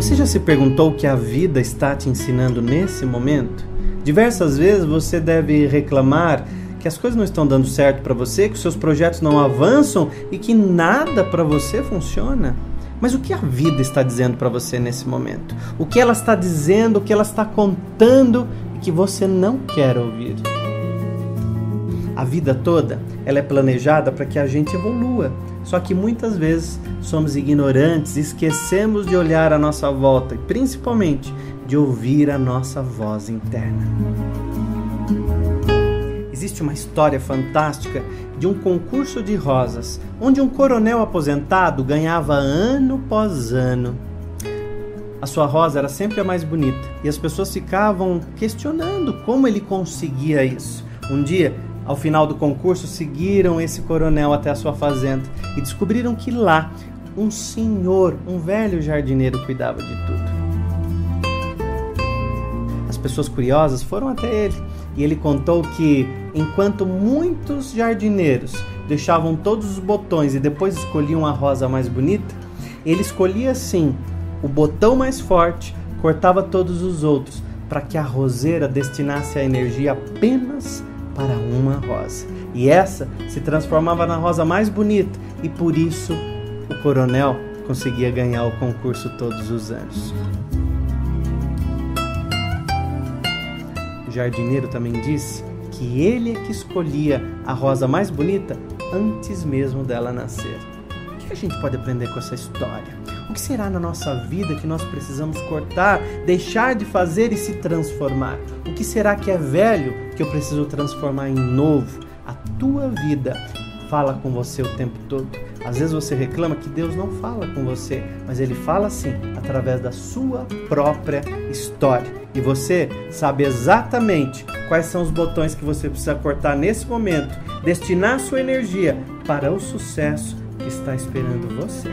Você já se perguntou o que a vida está te ensinando nesse momento? Diversas vezes você deve reclamar que as coisas não estão dando certo para você, que os seus projetos não avançam e que nada para você funciona. Mas o que a vida está dizendo para você nesse momento? O que ela está dizendo, o que ela está contando e que você não quer ouvir? A vida toda, ela é planejada para que a gente evolua. Só que muitas vezes somos ignorantes, esquecemos de olhar à nossa volta e principalmente de ouvir a nossa voz interna. Existe uma história fantástica de um concurso de rosas, onde um coronel aposentado ganhava ano após ano. A sua rosa era sempre a mais bonita e as pessoas ficavam questionando como ele conseguia isso. Um dia, ao final do concurso, seguiram esse coronel até a sua fazenda e descobriram que lá um senhor, um velho jardineiro, cuidava de tudo. As pessoas curiosas foram até ele e ele contou que enquanto muitos jardineiros deixavam todos os botões e depois escolhiam a rosa mais bonita, ele escolhia sim o botão mais forte, cortava todos os outros para que a roseira destinasse a energia apenas para uma rosa. E essa se transformava na rosa mais bonita, e por isso o coronel conseguia ganhar o concurso todos os anos. O jardineiro também disse que ele é que escolhia a rosa mais bonita antes mesmo dela nascer. O que a gente pode aprender com essa história? O que será na nossa vida que nós precisamos cortar, deixar de fazer e se transformar? O que será que é velho que eu preciso transformar em novo? A tua vida fala com você o tempo todo. Às vezes você reclama que Deus não fala com você, mas Ele fala sim através da sua própria história. E você sabe exatamente quais são os botões que você precisa cortar nesse momento, destinar sua energia para o sucesso que está esperando você.